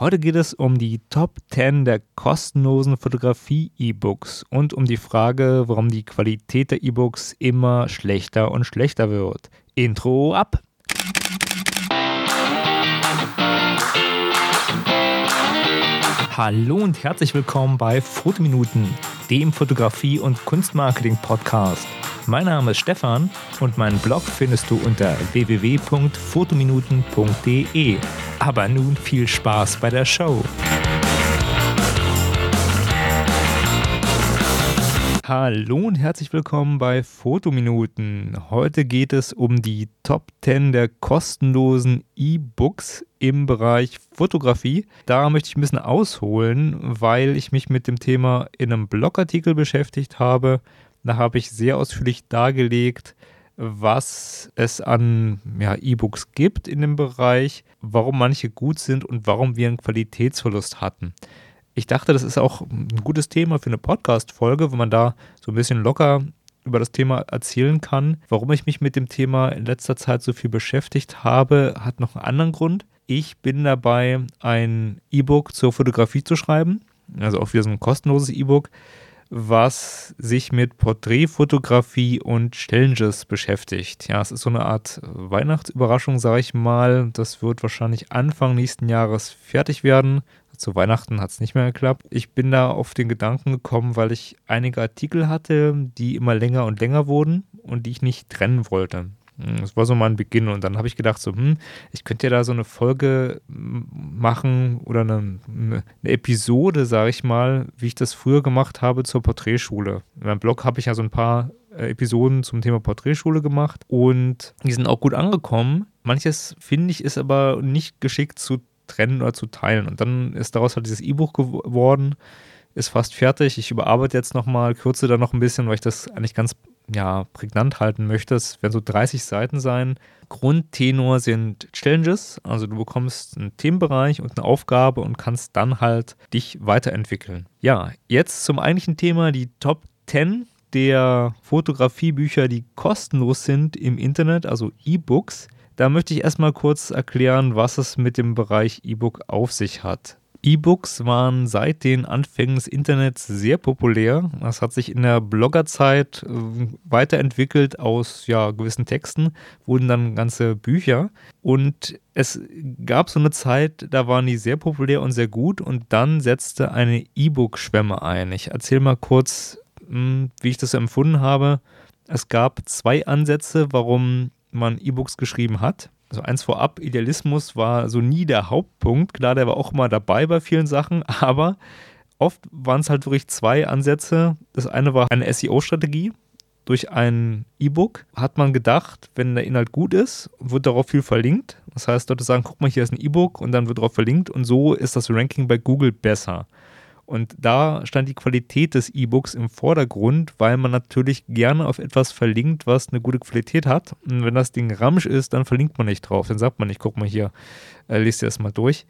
Heute geht es um die Top 10 der kostenlosen Fotografie-E-Books und um die Frage, warum die Qualität der E-Books immer schlechter und schlechter wird. Intro ab! Hallo und herzlich willkommen bei Fotominuten, dem Fotografie- und Kunstmarketing-Podcast. Mein Name ist Stefan und meinen Blog findest du unter www.fotominuten.de. Aber nun viel Spaß bei der Show. Hallo und herzlich willkommen bei Fotominuten. Heute geht es um die Top 10 der kostenlosen E-Books im Bereich Fotografie. Da möchte ich ein bisschen ausholen, weil ich mich mit dem Thema in einem Blogartikel beschäftigt habe da habe ich sehr ausführlich dargelegt, was es an ja, E-Books gibt in dem Bereich, warum manche gut sind und warum wir einen Qualitätsverlust hatten. Ich dachte, das ist auch ein gutes Thema für eine Podcast-Folge, wo man da so ein bisschen locker über das Thema erzählen kann. Warum ich mich mit dem Thema in letzter Zeit so viel beschäftigt habe, hat noch einen anderen Grund. Ich bin dabei, ein E-Book zur Fotografie zu schreiben, also auch wieder so ein kostenloses E-Book was sich mit Porträtfotografie und Challenges beschäftigt. Ja, es ist so eine Art Weihnachtsüberraschung, sage ich mal. Das wird wahrscheinlich Anfang nächsten Jahres fertig werden. Zu Weihnachten hat es nicht mehr geklappt. Ich bin da auf den Gedanken gekommen, weil ich einige Artikel hatte, die immer länger und länger wurden und die ich nicht trennen wollte. Hm, das war so mein Beginn und dann habe ich gedacht, so, hm, ich könnte ja da so eine Folge machen oder eine, eine Episode, sage ich mal, wie ich das früher gemacht habe zur Porträtschule. In meinem Blog habe ich ja so ein paar äh, Episoden zum Thema Porträtschule gemacht und die sind auch gut angekommen. Manches finde ich ist aber nicht geschickt zu trennen oder zu teilen und dann ist daraus halt dieses E-Buch geworden ist fast fertig. Ich überarbeite jetzt nochmal, kürze da noch ein bisschen, weil ich das eigentlich ganz ja, prägnant halten möchtest, werden so 30 Seiten sein. Grundtenor sind Challenges, also du bekommst einen Themenbereich und eine Aufgabe und kannst dann halt dich weiterentwickeln. Ja, jetzt zum eigentlichen Thema, die Top 10 der Fotografiebücher, die kostenlos sind im Internet, also E-Books. Da möchte ich erstmal kurz erklären, was es mit dem Bereich E-Book auf sich hat. E-Books waren seit den Anfängen des Internets sehr populär. Das hat sich in der Bloggerzeit äh, weiterentwickelt aus ja, gewissen Texten, wurden dann ganze Bücher. Und es gab so eine Zeit, da waren die sehr populär und sehr gut. Und dann setzte eine E-Book-Schwemme ein. Ich erzähle mal kurz, hm, wie ich das empfunden habe. Es gab zwei Ansätze, warum man E-Books geschrieben hat. Also eins vorab, Idealismus war so nie der Hauptpunkt. Klar, der war auch immer dabei bei vielen Sachen, aber oft waren es halt wirklich zwei Ansätze. Das eine war eine SEO-Strategie. Durch ein E-Book hat man gedacht, wenn der Inhalt gut ist, wird darauf viel verlinkt. Das heißt, Leute sagen, guck mal, hier ist ein E-Book und dann wird darauf verlinkt und so ist das Ranking bei Google besser. Und da stand die Qualität des E-Books im Vordergrund, weil man natürlich gerne auf etwas verlinkt, was eine gute Qualität hat. Und wenn das Ding Ramsch ist, dann verlinkt man nicht drauf. Dann sagt man nicht, guck mal hier, äh, lest dir das mal durch.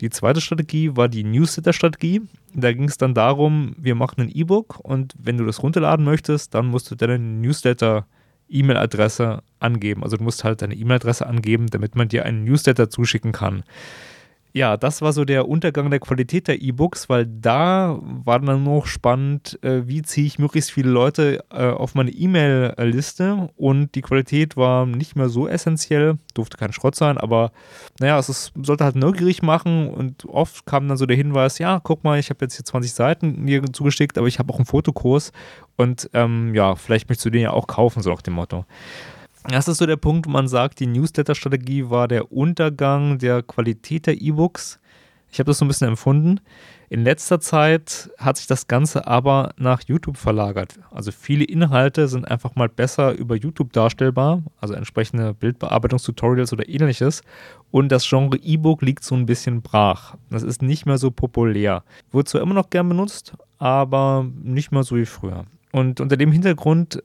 Die zweite Strategie war die Newsletter-Strategie. Da ging es dann darum, wir machen ein E-Book und wenn du das runterladen möchtest, dann musst du deine Newsletter-E-Mail-Adresse angeben. Also du musst halt deine E-Mail-Adresse angeben, damit man dir einen Newsletter zuschicken kann ja, das war so der Untergang der Qualität der E-Books, weil da war dann noch spannend, äh, wie ziehe ich möglichst viele Leute äh, auf meine E-Mail-Liste. Und die Qualität war nicht mehr so essentiell, durfte kein Schrott sein, aber naja, es ist, sollte halt neugierig machen. Und oft kam dann so der Hinweis, ja, guck mal, ich habe jetzt hier 20 Seiten mir zugeschickt, aber ich habe auch einen Fotokurs. Und ähm, ja, vielleicht möchtest du den ja auch kaufen, so nach dem Motto. Das ist so der Punkt, wo man sagt, die Newsletter-Strategie war der Untergang der Qualität der E-Books. Ich habe das so ein bisschen empfunden. In letzter Zeit hat sich das Ganze aber nach YouTube verlagert. Also viele Inhalte sind einfach mal besser über YouTube darstellbar, also entsprechende Bildbearbeitungstutorials oder ähnliches. Und das Genre E-Book liegt so ein bisschen brach. Das ist nicht mehr so populär. Wird zwar immer noch gern benutzt, aber nicht mehr so wie früher. Und unter dem Hintergrund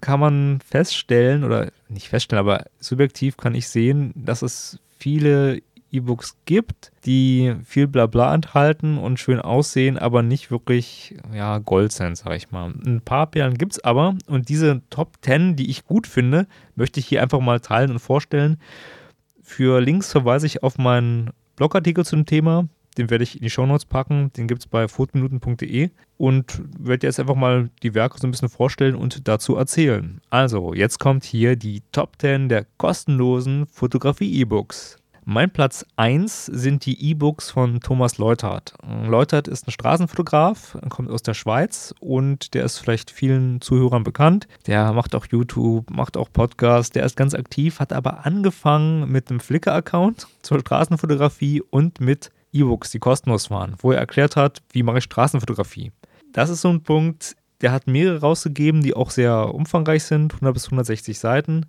kann man feststellen, oder nicht feststellen, aber subjektiv kann ich sehen, dass es viele E-Books gibt, die viel Blabla enthalten und schön aussehen, aber nicht wirklich ja, Gold sind, sag ich mal. Ein paar Perlen gibt es aber und diese Top 10, die ich gut finde, möchte ich hier einfach mal teilen und vorstellen. Für Links verweise ich auf meinen Blogartikel zum Thema. Den werde ich in die Shownotes packen. Den gibt es bei fotominuten.de und werde jetzt einfach mal die Werke so ein bisschen vorstellen und dazu erzählen. Also, jetzt kommt hier die Top 10 der kostenlosen Fotografie-E-Books. Mein Platz 1 sind die E-Books von Thomas Leutert. Leutert ist ein Straßenfotograf, kommt aus der Schweiz und der ist vielleicht vielen Zuhörern bekannt. Der macht auch YouTube, macht auch Podcasts, der ist ganz aktiv, hat aber angefangen mit einem Flickr-Account zur Straßenfotografie und mit E-Books, die kostenlos waren, wo er erklärt hat, wie mache ich Straßenfotografie. Das ist so ein Punkt, der hat mehrere rausgegeben, die auch sehr umfangreich sind, 100 bis 160 Seiten.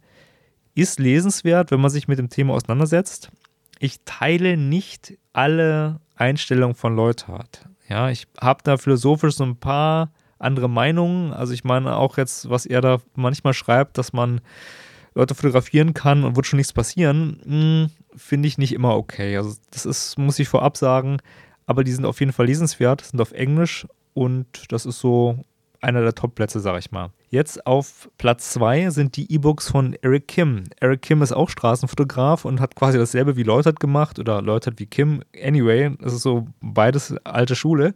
Ist lesenswert, wenn man sich mit dem Thema auseinandersetzt ich teile nicht alle Einstellungen von Leuthard. Ja, ich habe da philosophisch so ein paar andere Meinungen. Also ich meine auch jetzt, was er da manchmal schreibt, dass man Leute fotografieren kann und wird schon nichts passieren, hm, finde ich nicht immer okay. Also das ist, muss ich vorab sagen, aber die sind auf jeden Fall lesenswert, sind auf Englisch und das ist so einer der Top-Plätze, sag ich mal. Jetzt auf Platz 2 sind die E-Books von Eric Kim. Eric Kim ist auch Straßenfotograf und hat quasi dasselbe wie Leutert gemacht oder Leutert wie Kim. Anyway, das ist so beides alte Schule.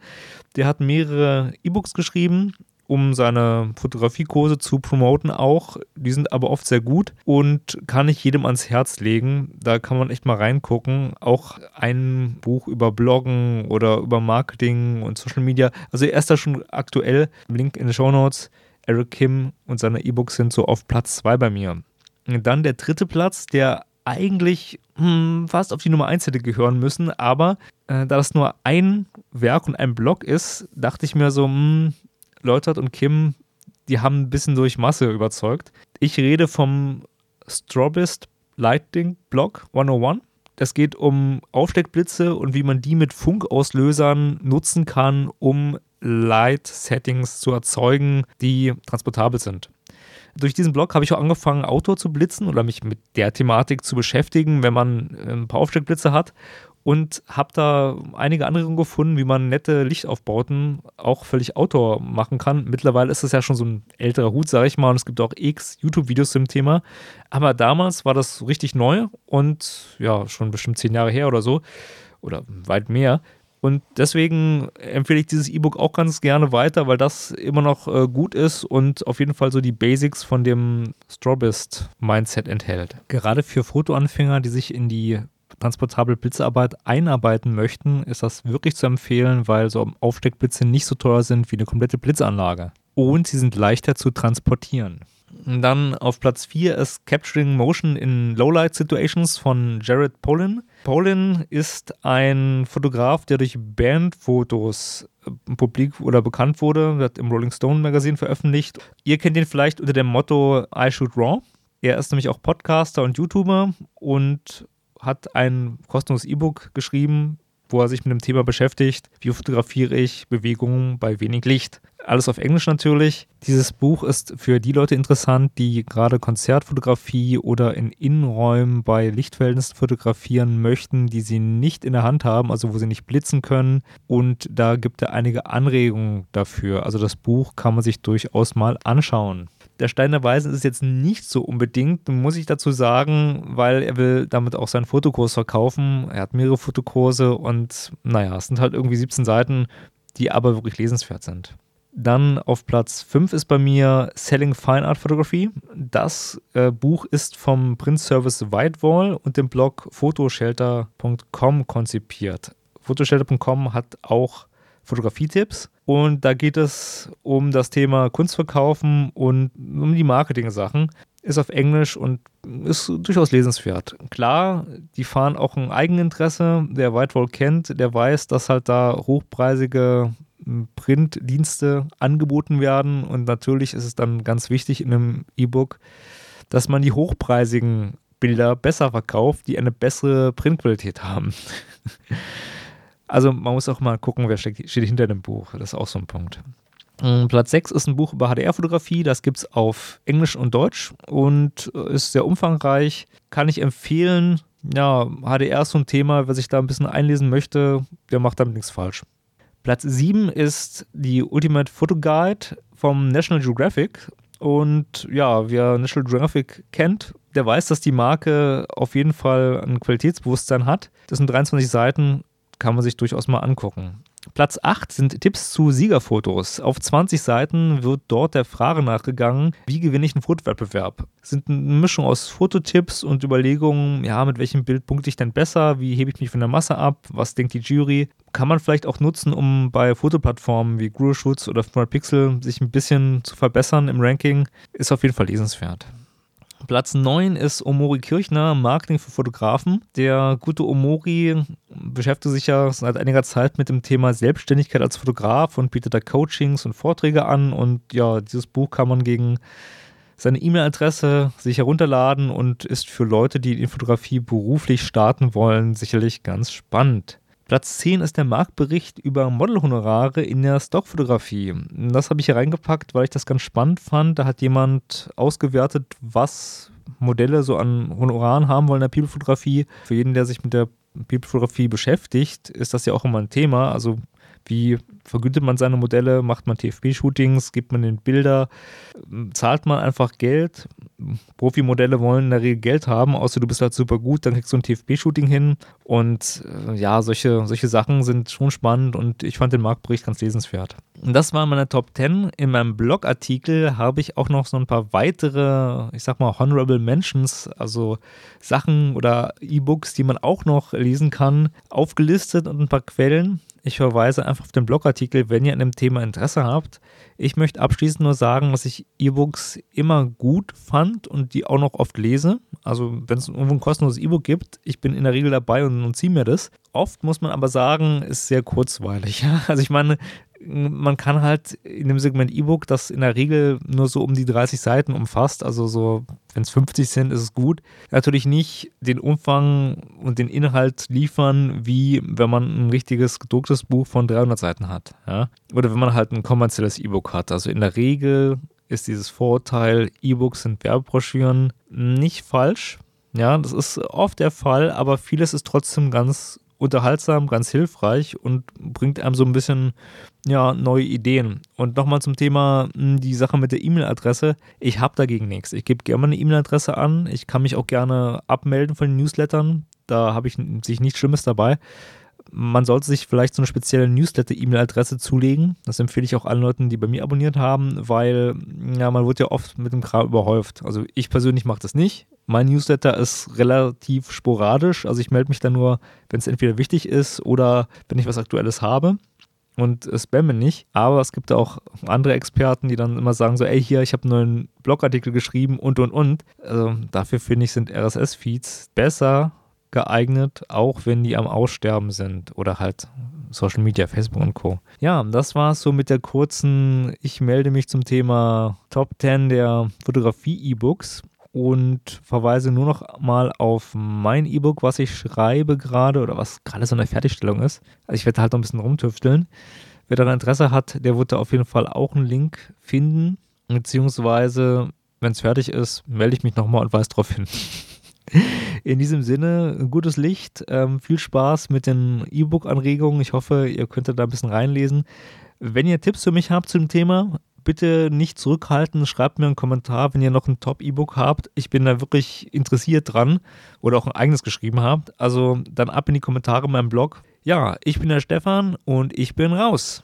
Der hat mehrere E-Books geschrieben um seine Fotografiekurse zu promoten auch. Die sind aber oft sehr gut und kann ich jedem ans Herz legen. Da kann man echt mal reingucken. Auch ein Buch über Bloggen oder über Marketing und Social Media. Also er ist da schon aktuell. Link in den Show Notes. Eric Kim und seine E-Books sind so auf Platz 2 bei mir. Und dann der dritte Platz, der eigentlich hm, fast auf die Nummer 1 hätte gehören müssen, aber äh, da das nur ein Werk und ein Blog ist, dachte ich mir so, hm, Leutert und Kim, die haben ein bisschen durch Masse überzeugt. Ich rede vom Strobist Lighting Block 101. Es geht um Aufsteckblitze und wie man die mit Funkauslösern nutzen kann, um Light-Settings zu erzeugen, die transportabel sind. Durch diesen Blog habe ich auch angefangen, Outdoor zu blitzen oder mich mit der Thematik zu beschäftigen, wenn man ein paar Aufsteckblitze hat und habe da einige Anregungen gefunden, wie man nette Lichtaufbauten auch völlig Outdoor machen kann. Mittlerweile ist es ja schon so ein älterer Hut, sage ich mal, und es gibt auch x YouTube-Videos zum Thema. Aber damals war das richtig neu und ja, schon bestimmt zehn Jahre her oder so oder weit mehr. Und deswegen empfehle ich dieses E-Book auch ganz gerne weiter, weil das immer noch äh, gut ist und auf jeden Fall so die Basics von dem Strobist-Mindset enthält. Gerade für Fotoanfänger, die sich in die transportable Blitzarbeit einarbeiten möchten, ist das wirklich zu empfehlen, weil so Aufsteckblitze nicht so teuer sind wie eine komplette Blitzanlage. Und sie sind leichter zu transportieren. Dann auf Platz 4 ist Capturing Motion in Lowlight Situations von Jared Polin. Polin ist ein Fotograf, der durch Bandfotos äh, publik oder bekannt wurde, wird im Rolling Stone Magazin veröffentlicht. Ihr kennt ihn vielleicht unter dem Motto I Shoot Raw. Er ist nämlich auch Podcaster und YouTuber und hat ein kostenloses E-Book geschrieben, wo er sich mit dem Thema beschäftigt, wie fotografiere ich Bewegungen bei wenig Licht. Alles auf Englisch natürlich. Dieses Buch ist für die Leute interessant, die gerade Konzertfotografie oder in Innenräumen bei Lichtverhältnissen fotografieren möchten, die sie nicht in der Hand haben, also wo sie nicht blitzen können. Und da gibt er einige Anregungen dafür. Also das Buch kann man sich durchaus mal anschauen. Der Stein der Weisen ist jetzt nicht so unbedingt, muss ich dazu sagen, weil er will damit auch seinen Fotokurs verkaufen. Er hat mehrere Fotokurse und naja, es sind halt irgendwie 17 Seiten, die aber wirklich lesenswert sind. Dann auf Platz 5 ist bei mir Selling Fine Art Photography. Das äh, Buch ist vom Print-Service Whitewall und dem Blog photoshelter.com konzipiert. Photoshelter.com hat auch Fotografietipps und da geht es um das Thema Kunstverkaufen und um die Marketing-Sachen. Ist auf Englisch und ist durchaus lesenswert. Klar, die fahren auch ein Eigeninteresse. Der Whitewall kennt, der weiß, dass halt da hochpreisige hm, Printdienste angeboten werden. Und natürlich ist es dann ganz wichtig in einem E-Book, dass man die hochpreisigen Bilder besser verkauft, die eine bessere Printqualität haben. Also man muss auch mal gucken, wer steht, steht hinter dem Buch. Das ist auch so ein Punkt. Mm, Platz 6 ist ein Buch über HDR-Fotografie. Das gibt es auf Englisch und Deutsch und ist sehr umfangreich. Kann ich empfehlen. Ja, HDR ist so ein Thema, wer sich da ein bisschen einlesen möchte, der macht damit nichts falsch. Platz 7 ist die Ultimate Photo Guide vom National Geographic. Und ja, wer National Geographic kennt, der weiß, dass die Marke auf jeden Fall ein Qualitätsbewusstsein hat. Das sind 23 Seiten kann man sich durchaus mal angucken. Platz 8 sind Tipps zu Siegerfotos. Auf 20 Seiten wird dort der Frage nachgegangen, wie gewinne ich einen Fotowettbewerb? Sind eine Mischung aus Fototipps und Überlegungen, ja, mit welchem Bild punkte ich denn besser, wie hebe ich mich von der Masse ab, was denkt die Jury? Kann man vielleicht auch nutzen, um bei Fotoplattformen wie Google oder 500 Pixel sich ein bisschen zu verbessern im Ranking. Ist auf jeden Fall lesenswert. Platz 9 ist Omori Kirchner, Marketing für Fotografen. Der gute Omori beschäftigt sich ja seit einiger Zeit mit dem Thema Selbstständigkeit als Fotograf und bietet da Coachings und Vorträge an. Und ja, dieses Buch kann man gegen seine E-Mail-Adresse sich herunterladen und ist für Leute, die in Fotografie beruflich starten wollen, sicherlich ganz spannend. Platz 10 ist der Marktbericht über Modelhonorare in der Stockfotografie. Das habe ich hier reingepackt, weil ich das ganz spannend fand. Da hat jemand ausgewertet, was Modelle so an Honoraren haben wollen in der People-Fotografie. Für jeden, der sich mit der People-Fotografie beschäftigt, ist das ja auch immer ein Thema. Also wie vergütet man seine Modelle? Macht man TFP-Shootings? Gibt man den Bilder? Zahlt man einfach Geld? Profimodelle wollen in der Regel Geld haben, außer du bist halt super gut, dann kriegst du ein TFP-Shooting hin. Und äh, ja, solche, solche Sachen sind schon spannend und ich fand den Marktbericht ganz lesenswert. Und das waren meine Top 10. In meinem Blogartikel habe ich auch noch so ein paar weitere, ich sag mal, Honorable Mentions, also Sachen oder E-Books, die man auch noch lesen kann, aufgelistet und ein paar Quellen. Ich verweise einfach auf den Blogartikel, wenn ihr an dem Thema Interesse habt. Ich möchte abschließend nur sagen, dass ich E-Books immer gut fand und die auch noch oft lese. Also wenn es irgendwo ein kostenloses E-Book gibt, ich bin in der Regel dabei und, und ziehe mir das. Oft muss man aber sagen, ist sehr kurzweilig. Also ich meine, man kann halt in dem Segment E-Book, das in der Regel nur so um die 30 Seiten umfasst, also so, wenn es 50 sind, ist es gut, natürlich nicht den Umfang und den Inhalt liefern, wie wenn man ein richtiges gedrucktes Buch von 300 Seiten hat. Ja? Oder wenn man halt ein kommerzielles E-Book hat. Also in der Regel ist dieses Vorurteil, E-Books sind Werbebroschüren, nicht falsch. Ja, das ist oft der Fall, aber vieles ist trotzdem ganz unterhaltsam, ganz hilfreich und bringt einem so ein bisschen ja, neue Ideen. Und nochmal zum Thema hm, die Sache mit der E-Mail-Adresse. Ich habe dagegen nichts. Ich gebe gerne eine E-Mail-Adresse an. Ich kann mich auch gerne abmelden von den Newslettern. Da habe ich sich nichts Schlimmes dabei. Man sollte sich vielleicht so eine spezielle Newsletter-E-Mail-Adresse zulegen. Das empfehle ich auch allen Leuten, die bei mir abonniert haben, weil ja, man wird ja oft mit dem Kram überhäuft. Also ich persönlich mache das nicht. Mein Newsletter ist relativ sporadisch. Also ich melde mich dann nur, wenn es entweder wichtig ist oder wenn ich was Aktuelles habe und spamme nicht. Aber es gibt auch andere Experten, die dann immer sagen so, ey, hier, ich habe einen neuen Blogartikel geschrieben und, und, und. Also dafür finde ich, sind RSS-Feeds besser geeignet, auch wenn die am Aussterben sind oder halt Social Media, Facebook und Co. Ja, das war es so mit der kurzen, ich melde mich zum Thema Top 10 der Fotografie-E-Books und verweise nur noch mal auf mein E-Book, was ich schreibe gerade oder was gerade so eine Fertigstellung ist. Also ich werde halt noch ein bisschen rumtüfteln. Wer da Interesse hat, der wird da auf jeden Fall auch einen Link finden, beziehungsweise wenn es fertig ist, melde ich mich nochmal und weise darauf hin. In diesem Sinne, gutes Licht, ähm, viel Spaß mit den E-Book-Anregungen. Ich hoffe, ihr könnt da ein bisschen reinlesen. Wenn ihr Tipps für mich habt zu dem Thema, bitte nicht zurückhalten. Schreibt mir einen Kommentar, wenn ihr noch ein Top-E-Book habt. Ich bin da wirklich interessiert dran oder auch ein eigenes geschrieben habt. Also dann ab in die Kommentare in meinem Blog. Ja, ich bin der Stefan und ich bin raus.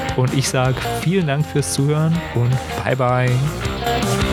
und ich sage vielen Dank fürs Zuhören und bye bye.